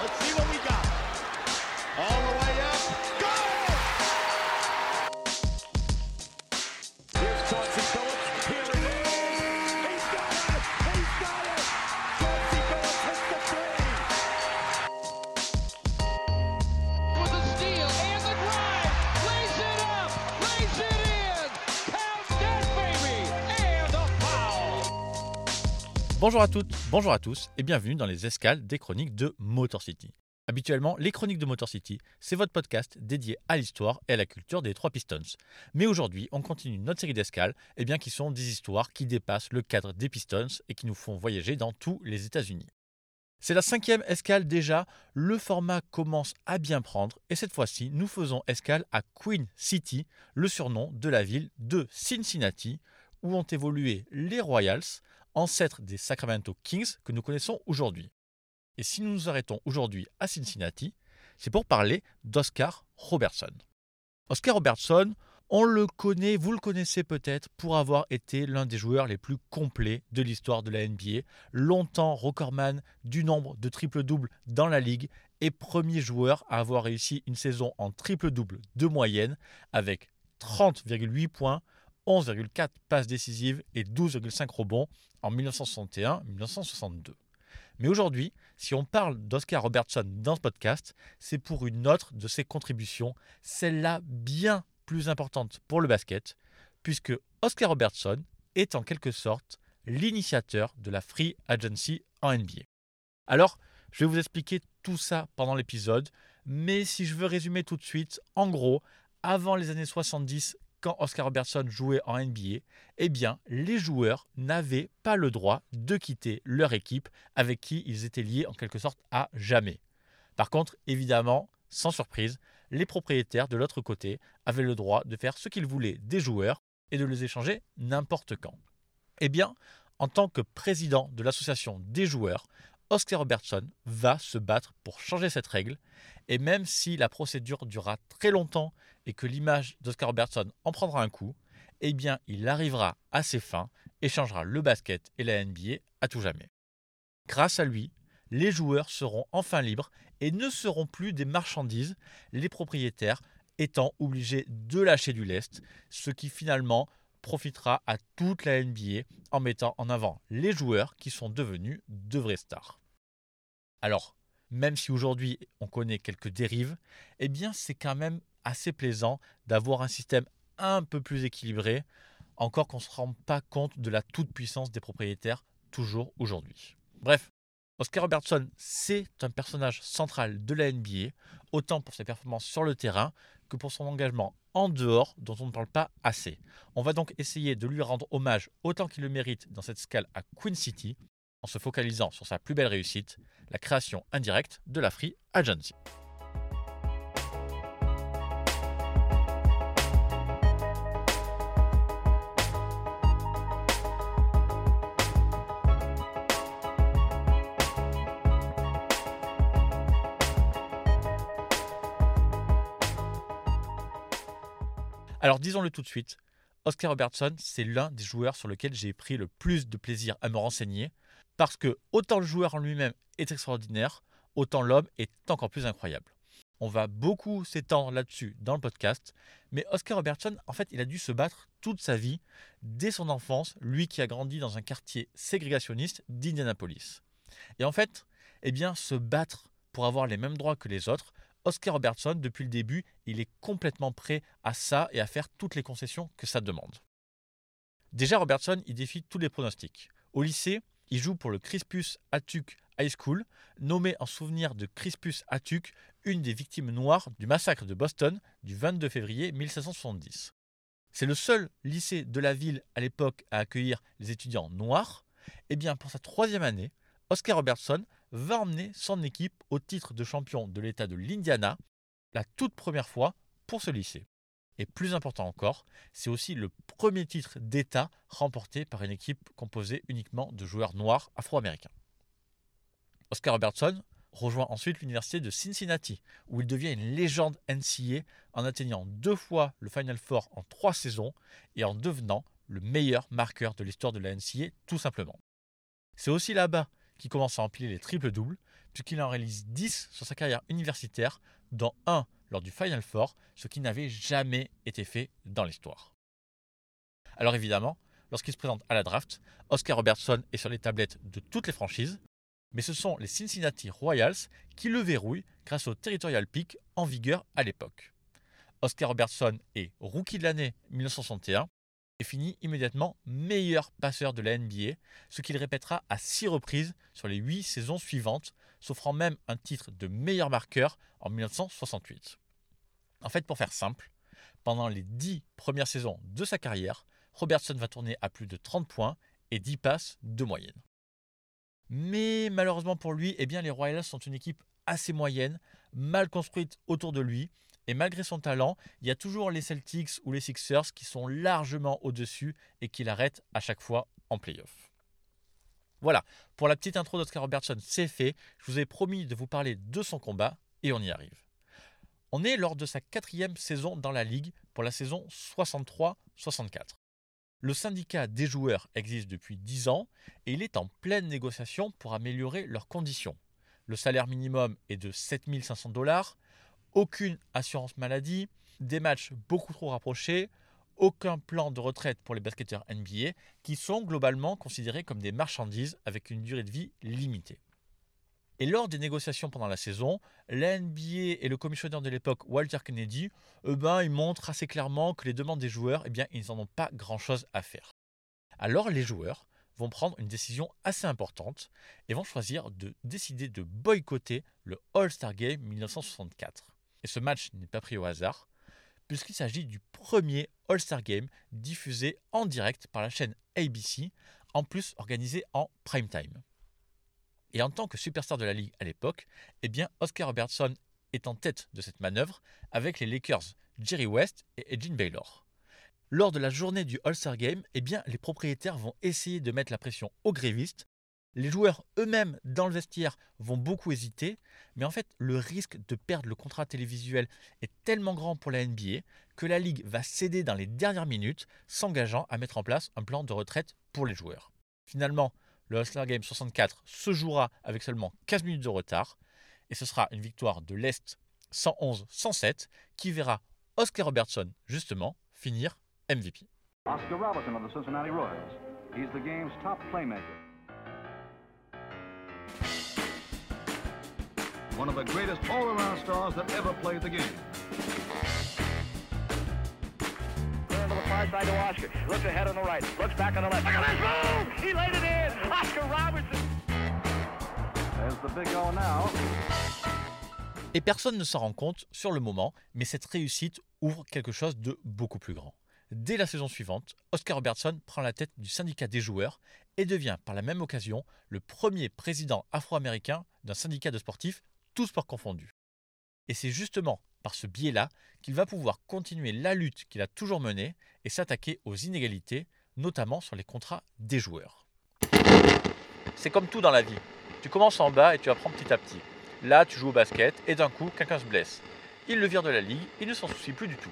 Let's see what Bonjour à toutes, bonjour à tous et bienvenue dans les escales des chroniques de Motor City. Habituellement, les chroniques de Motor City, c'est votre podcast dédié à l'histoire et à la culture des trois Pistons. Mais aujourd'hui, on continue notre série d'escales, et bien qui sont des histoires qui dépassent le cadre des Pistons et qui nous font voyager dans tous les États-Unis. C'est la cinquième escale déjà, le format commence à bien prendre et cette fois-ci nous faisons escale à Queen City, le surnom de la ville de Cincinnati, où ont évolué les Royals, ancêtres des Sacramento Kings que nous connaissons aujourd'hui. Et si nous nous arrêtons aujourd'hui à Cincinnati, c'est pour parler d'Oscar Robertson. Oscar Robertson, on le connaît, vous le connaissez peut-être pour avoir été l'un des joueurs les plus complets de l'histoire de la NBA, longtemps recordman du nombre de triple-doubles dans la ligue et premier joueur à avoir réussi une saison en triple-double de moyenne avec 30,8 points, 11,4 passes décisives et 12,5 rebonds en 1961-1962. Mais aujourd'hui, si on parle d'Oscar Robertson dans ce podcast, c'est pour une autre de ses contributions, celle-là bien plus importante pour le basket, puisque Oscar Robertson est en quelque sorte l'initiateur de la Free Agency en NBA. Alors, je vais vous expliquer tout ça pendant l'épisode, mais si je veux résumer tout de suite, en gros, avant les années 70, quand Oscar Robertson jouait en NBA, eh les joueurs n'avaient pas le droit de quitter leur équipe avec qui ils étaient liés en quelque sorte à jamais. Par contre, évidemment, sans surprise, les propriétaires de l'autre côté avaient le droit de faire ce qu'ils voulaient des joueurs et de les échanger n'importe quand. Eh bien, en tant que président de l'association des joueurs, Oscar Robertson va se battre pour changer cette règle, et même si la procédure durera très longtemps et que l'image d'Oscar Robertson en prendra un coup, eh bien il arrivera à ses fins et changera le basket et la NBA à tout jamais. Grâce à lui, les joueurs seront enfin libres et ne seront plus des marchandises, les propriétaires étant obligés de lâcher du lest, ce qui finalement profitera à toute la NBA en mettant en avant les joueurs qui sont devenus de vraies stars. Alors, même si aujourd'hui on connaît quelques dérives, eh bien c'est quand même assez plaisant d'avoir un système un peu plus équilibré, encore qu'on ne se rend pas compte de la toute-puissance des propriétaires toujours aujourd'hui. Bref, Oscar Robertson, c'est un personnage central de la NBA, autant pour ses performances sur le terrain que pour son engagement en dehors, dont on ne parle pas assez. On va donc essayer de lui rendre hommage autant qu'il le mérite dans cette scale à Queen City, en se focalisant sur sa plus belle réussite, la création indirecte de la Free Agency. Alors disons-le tout de suite, Oscar Robertson, c'est l'un des joueurs sur lesquels j'ai pris le plus de plaisir à me renseigner, parce que autant le joueur en lui-même est extraordinaire, autant l'homme est encore plus incroyable. On va beaucoup s'étendre là-dessus dans le podcast, mais Oscar Robertson, en fait, il a dû se battre toute sa vie, dès son enfance, lui qui a grandi dans un quartier ségrégationniste d'Indianapolis. Et en fait, eh bien, se battre pour avoir les mêmes droits que les autres, Oscar Robertson, depuis le début, il est complètement prêt à ça et à faire toutes les concessions que ça demande. Déjà, Robertson, il défie tous les pronostics. Au lycée, il joue pour le Crispus Attucks High School, nommé en souvenir de Crispus Attucks, une des victimes noires du massacre de Boston du 22 février 1770. C'est le seul lycée de la ville à l'époque à accueillir les étudiants noirs. Et bien, pour sa troisième année, Oscar Robertson va emmener son équipe au titre de champion de l'État de l'Indiana, la toute première fois pour ce lycée. Et plus important encore, c'est aussi le premier titre d'État remporté par une équipe composée uniquement de joueurs noirs afro-américains. Oscar Robertson rejoint ensuite l'université de Cincinnati, où il devient une légende NCA en atteignant deux fois le Final Four en trois saisons et en devenant le meilleur marqueur de l'histoire de la NCA tout simplement. C'est aussi là-bas qu'il commence à empiler les triples-doubles, puisqu'il en réalise 10 sur sa carrière universitaire, dont un lors du Final Four, ce qui n'avait jamais été fait dans l'histoire. Alors évidemment, lorsqu'il se présente à la draft, Oscar Robertson est sur les tablettes de toutes les franchises, mais ce sont les Cincinnati Royals qui le verrouillent grâce au territorial pick en vigueur à l'époque. Oscar Robertson est rookie de l'année 1961 et finit immédiatement meilleur passeur de la NBA, ce qu'il répétera à six reprises sur les huit saisons suivantes, s'offrant même un titre de meilleur marqueur en 1968. En fait, pour faire simple, pendant les dix premières saisons de sa carrière, Robertson va tourner à plus de 30 points et 10 passes de moyenne. Mais malheureusement pour lui, eh les Royals sont une équipe assez moyenne, mal construite autour de lui, et malgré son talent, il y a toujours les Celtics ou les Sixers qui sont largement au-dessus et qui l'arrêtent à chaque fois en playoff. Voilà, pour la petite intro d'Oscar Robertson, c'est fait. Je vous ai promis de vous parler de son combat et on y arrive. On est lors de sa quatrième saison dans la ligue pour la saison 63-64. Le syndicat des joueurs existe depuis 10 ans et il est en pleine négociation pour améliorer leurs conditions. Le salaire minimum est de 7500 dollars, aucune assurance maladie, des matchs beaucoup trop rapprochés, aucun plan de retraite pour les basketteurs NBA qui sont globalement considérés comme des marchandises avec une durée de vie limitée. Et lors des négociations pendant la saison, la NBA et le commissionnaire de l'époque, Walter Kennedy, eh ben, ils montrent assez clairement que les demandes des joueurs, eh bien, ils n'en ont pas grand-chose à faire. Alors les joueurs vont prendre une décision assez importante et vont choisir de décider de boycotter le All-Star Game 1964. Et ce match n'est pas pris au hasard, puisqu'il s'agit du premier All-Star Game diffusé en direct par la chaîne ABC, en plus organisé en prime time. Et en tant que superstar de la ligue à l'époque, eh bien Oscar Robertson est en tête de cette manœuvre avec les Lakers Jerry West et Edgin Baylor. Lors de la journée du All-Star Game, eh bien, les propriétaires vont essayer de mettre la pression aux grévistes. Les joueurs eux-mêmes dans le vestiaire vont beaucoup hésiter, mais en fait, le risque de perdre le contrat télévisuel est tellement grand pour la NBA que la ligue va céder dans les dernières minutes, s'engageant à mettre en place un plan de retraite pour les joueurs. Finalement, le All-Star Game 64 se jouera avec seulement 15 minutes de retard et ce sera une victoire de l'Est 111-107 qui verra Oscar Robertson justement finir MVP. Oscar Robertson of the Cincinnati Royals. He's the game's top playmaker. One of the greatest all-around stars that ever played the game. Turn to the far side to Oscar. Looks ahead on the right. Looks back on the left. Look at this move! He laid it in. Oscar Robertson. There's the big O now. Et personne ne s'en rend compte sur le moment, mais cette réussite ouvre quelque chose de beaucoup plus grand. Dès la saison suivante, Oscar Robertson prend la tête du syndicat des joueurs et devient par la même occasion le premier président afro-américain d'un syndicat de sportifs, tous sports confondus. Et c'est justement par ce biais-là qu'il va pouvoir continuer la lutte qu'il a toujours menée et s'attaquer aux inégalités, notamment sur les contrats des joueurs. C'est comme tout dans la vie. Tu commences en bas et tu apprends petit à petit. Là, tu joues au basket et d'un coup, quelqu'un se blesse. Il le vire de la ligue, il ne s'en soucie plus du tout.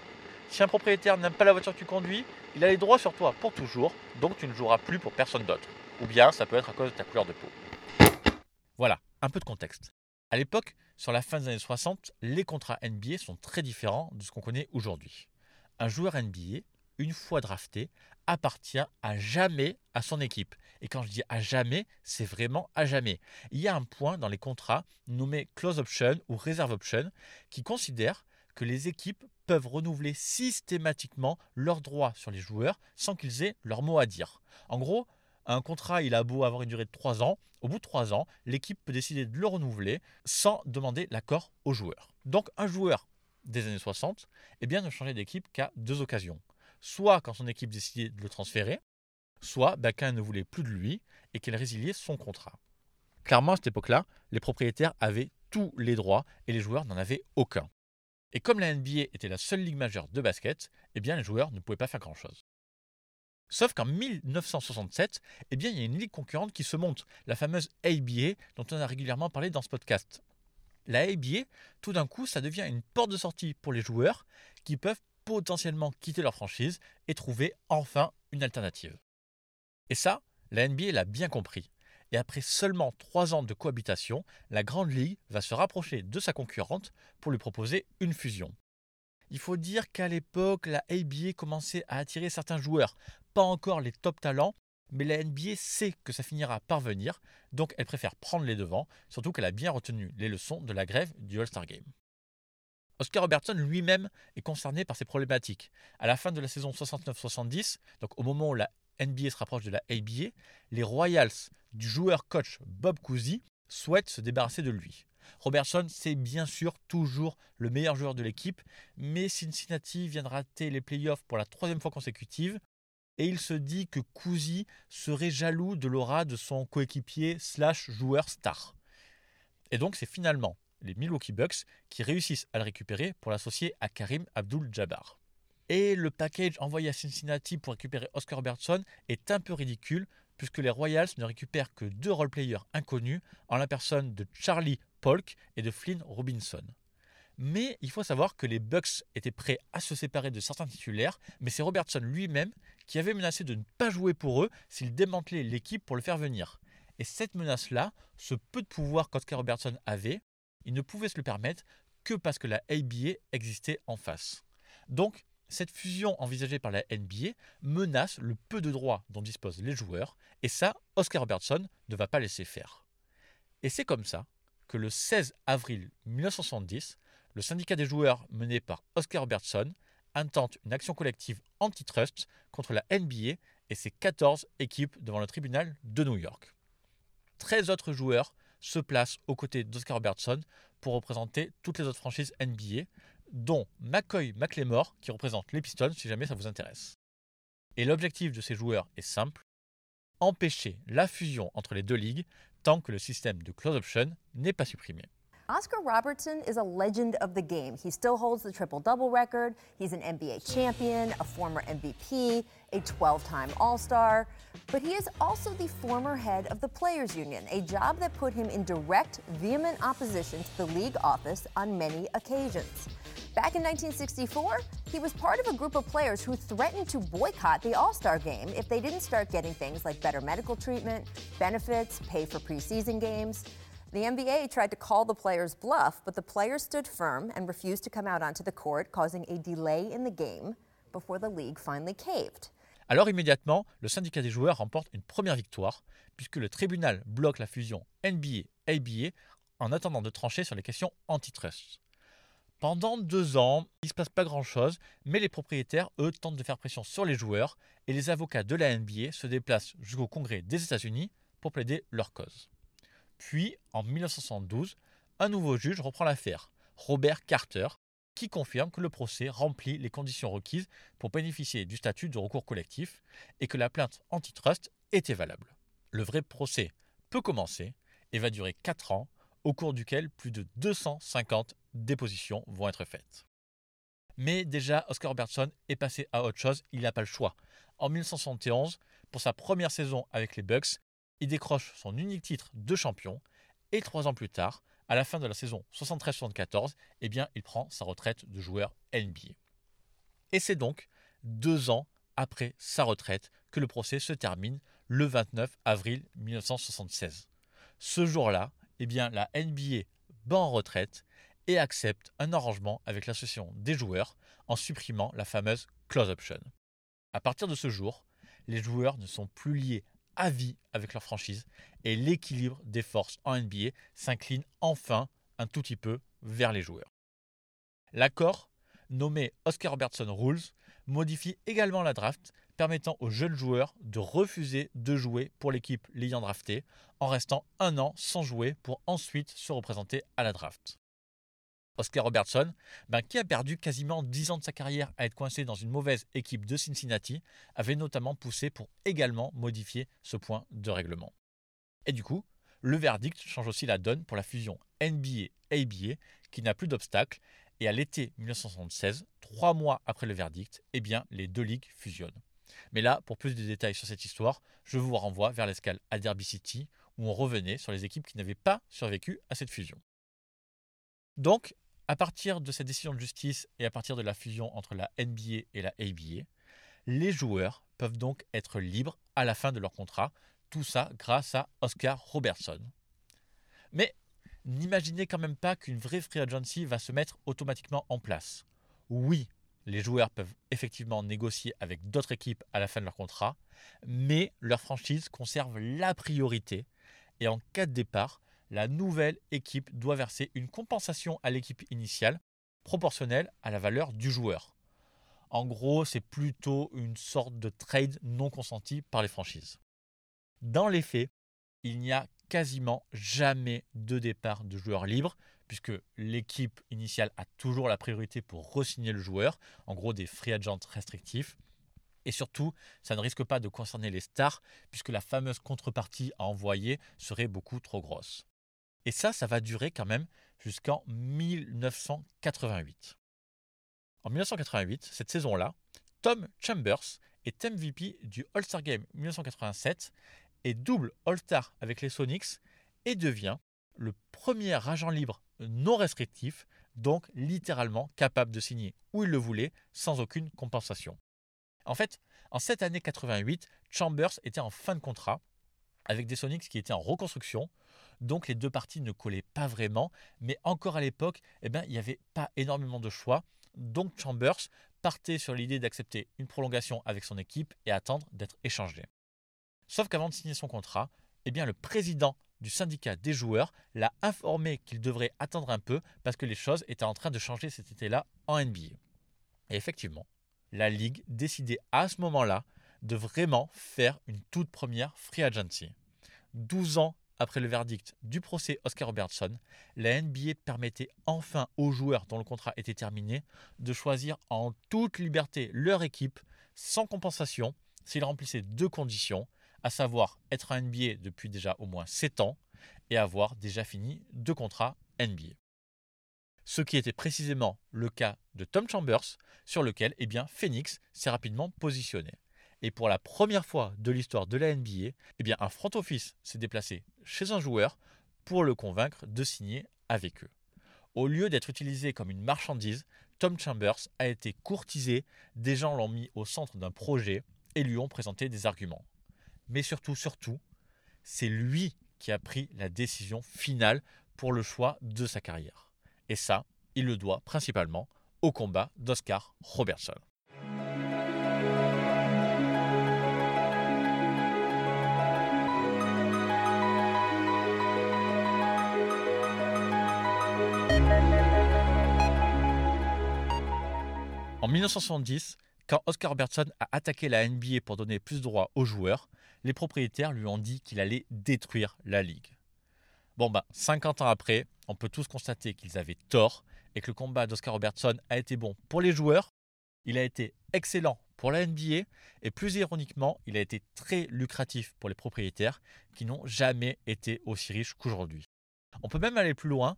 Si un propriétaire n'aime pas la voiture que tu conduis, il a les droits sur toi pour toujours, donc tu ne joueras plus pour personne d'autre. Ou bien ça peut être à cause de ta couleur de peau. Voilà, un peu de contexte. À l'époque, sur la fin des années 60, les contrats NBA sont très différents de ce qu'on connaît aujourd'hui. Un joueur NBA, une fois drafté, appartient à jamais à son équipe. Et quand je dis à jamais, c'est vraiment à jamais. Il y a un point dans les contrats nommé close option ou reserve option qui considère que les équipes peuvent renouveler systématiquement leurs droits sur les joueurs sans qu'ils aient leur mot à dire. En gros, un contrat, il a beau avoir une durée de 3 ans, au bout de 3 ans, l'équipe peut décider de le renouveler sans demander l'accord aux joueurs. Donc un joueur des années 60 eh bien, ne changeait d'équipe qu'à deux occasions. Soit quand son équipe décidait de le transférer, soit bah, ne voulait plus de lui et qu'elle résiliait son contrat. Clairement, à cette époque-là, les propriétaires avaient tous les droits et les joueurs n'en avaient aucun. Et comme la NBA était la seule ligue majeure de basket, eh bien les joueurs ne pouvaient pas faire grand-chose. Sauf qu'en 1967, eh bien, il y a une ligue concurrente qui se monte, la fameuse ABA dont on a régulièrement parlé dans ce podcast. La ABA, tout d'un coup, ça devient une porte de sortie pour les joueurs qui peuvent potentiellement quitter leur franchise et trouver enfin une alternative. Et ça, la NBA l'a bien compris. Et après seulement trois ans de cohabitation, la Grande Ligue va se rapprocher de sa concurrente pour lui proposer une fusion. Il faut dire qu'à l'époque, la ABA commençait à attirer certains joueurs, pas encore les top talents, mais la NBA sait que ça finira par venir, donc elle préfère prendre les devants, surtout qu'elle a bien retenu les leçons de la grève du All-Star Game. Oscar Robertson lui-même est concerné par ces problématiques. À la fin de la saison 69-70, donc au moment où la NBA se rapproche de la ABA, les Royals du joueur-coach Bob Cousy souhaitent se débarrasser de lui. Robertson, c'est bien sûr toujours le meilleur joueur de l'équipe, mais Cincinnati vient de rater les playoffs pour la troisième fois consécutive, et il se dit que Cousy serait jaloux de l'aura de son coéquipier slash joueur star. Et donc c'est finalement les Milwaukee Bucks qui réussissent à le récupérer pour l'associer à Karim Abdul-Jabbar. Et le package envoyé à Cincinnati pour récupérer Oscar Robertson est un peu ridicule puisque les Royals ne récupèrent que deux role-players inconnus en la personne de Charlie Polk et de Flynn Robinson. Mais il faut savoir que les Bucks étaient prêts à se séparer de certains titulaires, mais c'est Robertson lui-même qui avait menacé de ne pas jouer pour eux s'ils démantelaient l'équipe pour le faire venir. Et cette menace-là, ce peu de pouvoir qu'Oscar Robertson avait, il ne pouvait se le permettre que parce que la ABA existait en face. Donc, cette fusion envisagée par la NBA menace le peu de droits dont disposent les joueurs, et ça, Oscar Robertson ne va pas laisser faire. Et c'est comme ça que le 16 avril 1970, le syndicat des joueurs mené par Oscar Robertson intente une action collective antitrust contre la NBA et ses 14 équipes devant le tribunal de New York. 13 autres joueurs se placent aux côtés d'Oscar Robertson pour représenter toutes les autres franchises NBA, dont McCoy McLemore qui représente les Pistons si jamais ça vous intéresse. Et l'objectif de ces joueurs est simple empêcher la fusion entre les deux ligues tant que le système de close option n'est pas supprimé. Oscar Robertson is a legend of the game. He still holds the triple double record. He's an NBA champion, a former MVP, a 12 time All Star. But he is also the former head of the Players Union, a job that put him in direct, vehement opposition to the league office on many occasions. Back in 1964, he was part of a group of players who threatened to boycott the All Star game if they didn't start getting things like better medical treatment, benefits, pay for preseason games. The NBA tried to call the players' bluff, but the players stood firm and refused to come out onto the court, causing a delay in the game before the league finally caved. Alors immédiatement, le syndicat des joueurs remporte une première victoire, puisque le tribunal bloque la fusion NBA-ABA en attendant de trancher sur les questions antitrust. Pendant deux ans, il ne se passe pas grand-chose, mais les propriétaires, eux, tentent de faire pression sur les joueurs, et les avocats de la NBA se déplacent jusqu'au Congrès des États-Unis pour plaider leur cause. Puis, en 1972, un nouveau juge reprend l'affaire, Robert Carter, qui confirme que le procès remplit les conditions requises pour bénéficier du statut de recours collectif et que la plainte antitrust était valable. Le vrai procès peut commencer et va durer 4 ans, au cours duquel plus de 250 dépositions vont être faites. Mais déjà, Oscar Robertson est passé à autre chose, il n'a pas le choix. En 1971, pour sa première saison avec les Bucks, il décroche son unique titre de champion et trois ans plus tard, à la fin de la saison 73-74, eh bien, il prend sa retraite de joueur NBA. Et c'est donc deux ans après sa retraite que le procès se termine le 29 avril 1976. Ce jour-là, eh bien, la NBA bat en retraite et accepte un arrangement avec l'association des joueurs en supprimant la fameuse close option. À partir de ce jour, les joueurs ne sont plus liés à avec leur franchise et l'équilibre des forces en NBA s'incline enfin un tout petit peu vers les joueurs. L'accord, nommé Oscar Robertson Rules, modifie également la draft, permettant aux jeunes joueurs de refuser de jouer pour l'équipe l'ayant drafté, en restant un an sans jouer pour ensuite se représenter à la draft. Oscar Robertson, ben, qui a perdu quasiment 10 ans de sa carrière à être coincé dans une mauvaise équipe de Cincinnati, avait notamment poussé pour également modifier ce point de règlement. Et du coup, le verdict change aussi la donne pour la fusion NBA-ABA, qui n'a plus d'obstacle, et à l'été 1976, trois mois après le verdict, eh bien, les deux ligues fusionnent. Mais là, pour plus de détails sur cette histoire, je vous renvoie vers l'escale à Derby City, où on revenait sur les équipes qui n'avaient pas survécu à cette fusion. Donc, à partir de cette décision de justice et à partir de la fusion entre la NBA et la ABA, les joueurs peuvent donc être libres à la fin de leur contrat, tout ça grâce à Oscar Robertson. Mais n'imaginez quand même pas qu'une vraie free agency va se mettre automatiquement en place. Oui, les joueurs peuvent effectivement négocier avec d'autres équipes à la fin de leur contrat, mais leur franchise conserve la priorité et en cas de départ, la nouvelle équipe doit verser une compensation à l'équipe initiale proportionnelle à la valeur du joueur. En gros, c'est plutôt une sorte de trade non consenti par les franchises. Dans les faits, il n'y a quasiment jamais de départ de joueurs libres, puisque l'équipe initiale a toujours la priorité pour re-signer le joueur, en gros des free agents restrictifs. Et surtout, ça ne risque pas de concerner les stars, puisque la fameuse contrepartie à envoyer serait beaucoup trop grosse. Et ça, ça va durer quand même jusqu'en 1988. En 1988, cette saison-là, Tom Chambers est MVP du All-Star Game 1987 et double All-Star avec les Sonics et devient le premier agent libre non restrictif, donc littéralement capable de signer où il le voulait sans aucune compensation. En fait, en cette année 88, Chambers était en fin de contrat avec des Sonics qui étaient en reconstruction, donc les deux parties ne collaient pas vraiment, mais encore à l'époque, eh ben, il n'y avait pas énormément de choix, donc Chambers partait sur l'idée d'accepter une prolongation avec son équipe et attendre d'être échangé. Sauf qu'avant de signer son contrat, eh bien, le président du syndicat des joueurs l'a informé qu'il devrait attendre un peu parce que les choses étaient en train de changer cet été-là en NBA. Et effectivement, la Ligue décidait à ce moment-là de vraiment faire une toute première free agency. 12 ans après le verdict du procès Oscar Robertson, la NBA permettait enfin aux joueurs dont le contrat était terminé de choisir en toute liberté leur équipe sans compensation s'ils remplissaient deux conditions, à savoir être un NBA depuis déjà au moins 7 ans et avoir déjà fini deux contrats NBA. Ce qui était précisément le cas de Tom Chambers, sur lequel eh Phoenix s'est rapidement positionné. Et pour la première fois de l'histoire de la NBA, eh un front office s'est déplacé chez un joueur pour le convaincre de signer avec eux. Au lieu d'être utilisé comme une marchandise, Tom Chambers a été courtisé, des gens l'ont mis au centre d'un projet et lui ont présenté des arguments. Mais surtout, surtout, c'est lui qui a pris la décision finale pour le choix de sa carrière. Et ça, il le doit principalement au combat d'Oscar Robertson. En 1970, quand Oscar Robertson a attaqué la NBA pour donner plus de droits aux joueurs, les propriétaires lui ont dit qu'il allait détruire la ligue. Bon ben, 50 ans après, on peut tous constater qu'ils avaient tort et que le combat d'Oscar Robertson a été bon pour les joueurs, il a été excellent pour la NBA et plus ironiquement, il a été très lucratif pour les propriétaires qui n'ont jamais été aussi riches qu'aujourd'hui. On peut même aller plus loin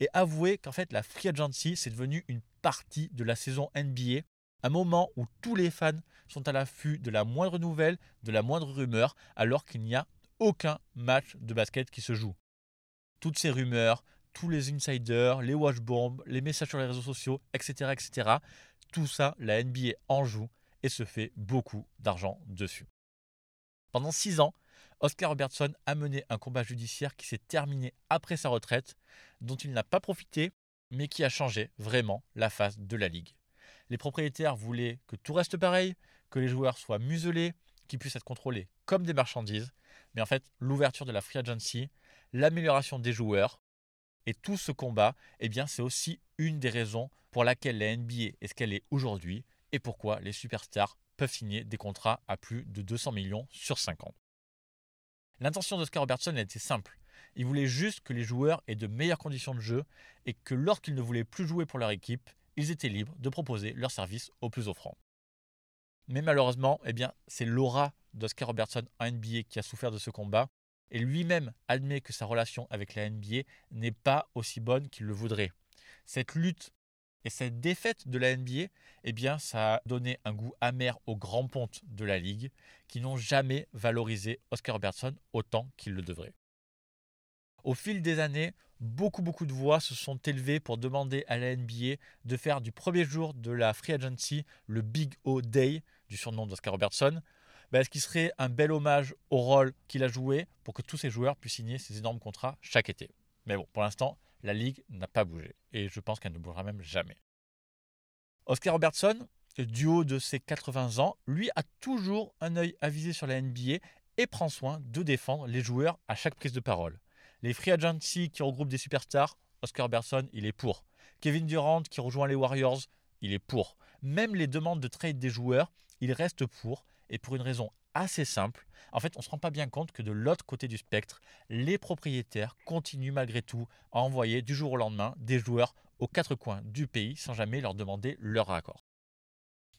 et avouer qu'en fait la free agency c'est devenu une partie de la saison NBA, un moment où tous les fans sont à l'affût de la moindre nouvelle, de la moindre rumeur, alors qu'il n'y a aucun match de basket qui se joue. Toutes ces rumeurs, tous les insiders, les watch bombs, les messages sur les réseaux sociaux, etc., etc., tout ça, la NBA en joue et se fait beaucoup d'argent dessus. Pendant six ans, Oscar Robertson a mené un combat judiciaire qui s'est terminé après sa retraite, dont il n'a pas profité, mais qui a changé vraiment la face de la ligue. Les propriétaires voulaient que tout reste pareil, que les joueurs soient muselés, qu'ils puissent être contrôlés comme des marchandises, mais en fait, l'ouverture de la free agency, l'amélioration des joueurs et tout ce combat, eh bien, c'est aussi une des raisons pour laquelle la NBA est ce qu'elle est aujourd'hui et pourquoi les superstars peuvent signer des contrats à plus de 200 millions sur 5 ans. L'intention d'Oscar Robertson était simple. Il voulait juste que les joueurs aient de meilleures conditions de jeu et que lorsqu'ils ne voulaient plus jouer pour leur équipe, ils étaient libres de proposer leurs services aux plus offrants. Mais malheureusement, eh bien, c'est l'aura d'Oscar Robertson en NBA qui a souffert de ce combat et lui-même admet que sa relation avec la NBA n'est pas aussi bonne qu'il le voudrait. Cette lutte et cette défaite de la NBA, eh ça a donné un goût amer aux grands pontes de la ligue qui n'ont jamais valorisé Oscar Robertson autant qu'ils le devraient. Au fil des années, beaucoup beaucoup de voix se sont élevées pour demander à la NBA de faire du premier jour de la free agency le Big O Day, du surnom d'Oscar Robertson, bah, est-ce qu'il serait un bel hommage au rôle qu'il a joué pour que tous ces joueurs puissent signer ces énormes contrats chaque été Mais bon, pour l'instant, la Ligue n'a pas bougé et je pense qu'elle ne bougera même jamais. Oscar Robertson, du haut de ses 80 ans, lui a toujours un œil avisé sur la NBA et prend soin de défendre les joueurs à chaque prise de parole. Les free agency qui regroupent des superstars, Oscar Robertson, il est pour. Kevin Durant qui rejoint les Warriors, il est pour. Même les demandes de trade des joueurs, il reste pour, et pour une raison assez simple. En fait, on ne se rend pas bien compte que de l'autre côté du spectre, les propriétaires continuent malgré tout à envoyer du jour au lendemain des joueurs aux quatre coins du pays sans jamais leur demander leur accord.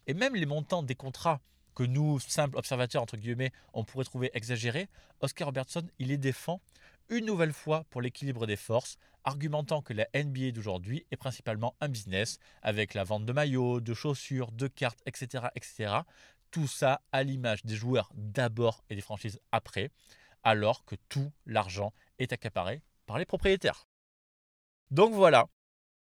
Et même les montants des contrats que nous, simples observateurs, entre guillemets, on pourrait trouver exagérés, Oscar Robertson, il les défend une nouvelle fois pour l'équilibre des forces, argumentant que la NBA d'aujourd'hui est principalement un business avec la vente de maillots, de chaussures, de cartes, etc. etc. Tout ça à l'image des joueurs d'abord et des franchises après, alors que tout l'argent est accaparé par les propriétaires. Donc voilà,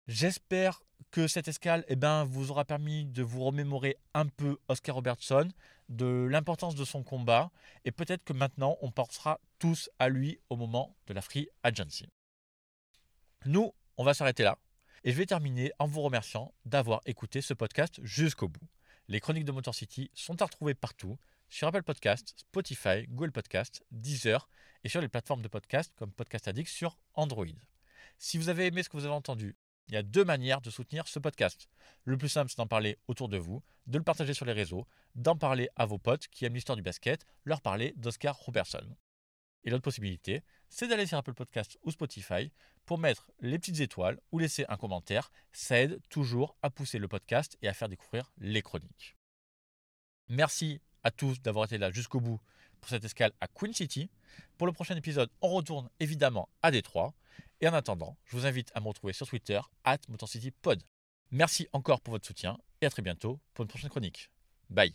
j'espère que cette escale eh ben, vous aura permis de vous remémorer un peu Oscar Robertson, de l'importance de son combat, et peut-être que maintenant on pensera tous à lui au moment de la Free Agency. Nous, on va s'arrêter là, et je vais terminer en vous remerciant d'avoir écouté ce podcast jusqu'au bout. Les chroniques de Motor City sont à retrouver partout, sur Apple Podcast, Spotify, Google Podcast, Deezer, et sur les plateformes de podcast comme Podcast Addict sur Android. Si vous avez aimé ce que vous avez entendu, il y a deux manières de soutenir ce podcast. Le plus simple, c'est d'en parler autour de vous, de le partager sur les réseaux, d'en parler à vos potes qui aiment l'histoire du basket, leur parler d'Oscar Robertson. Et l'autre possibilité, c'est d'aller sur Apple Podcast ou Spotify pour mettre les petites étoiles ou laisser un commentaire. Ça aide toujours à pousser le podcast et à faire découvrir les chroniques. Merci à tous d'avoir été là jusqu'au bout pour cette escale à Queen City. Pour le prochain épisode, on retourne évidemment à Détroit. Et en attendant, je vous invite à me retrouver sur Twitter, at MotorCityPod. Merci encore pour votre soutien et à très bientôt pour une prochaine chronique. Bye.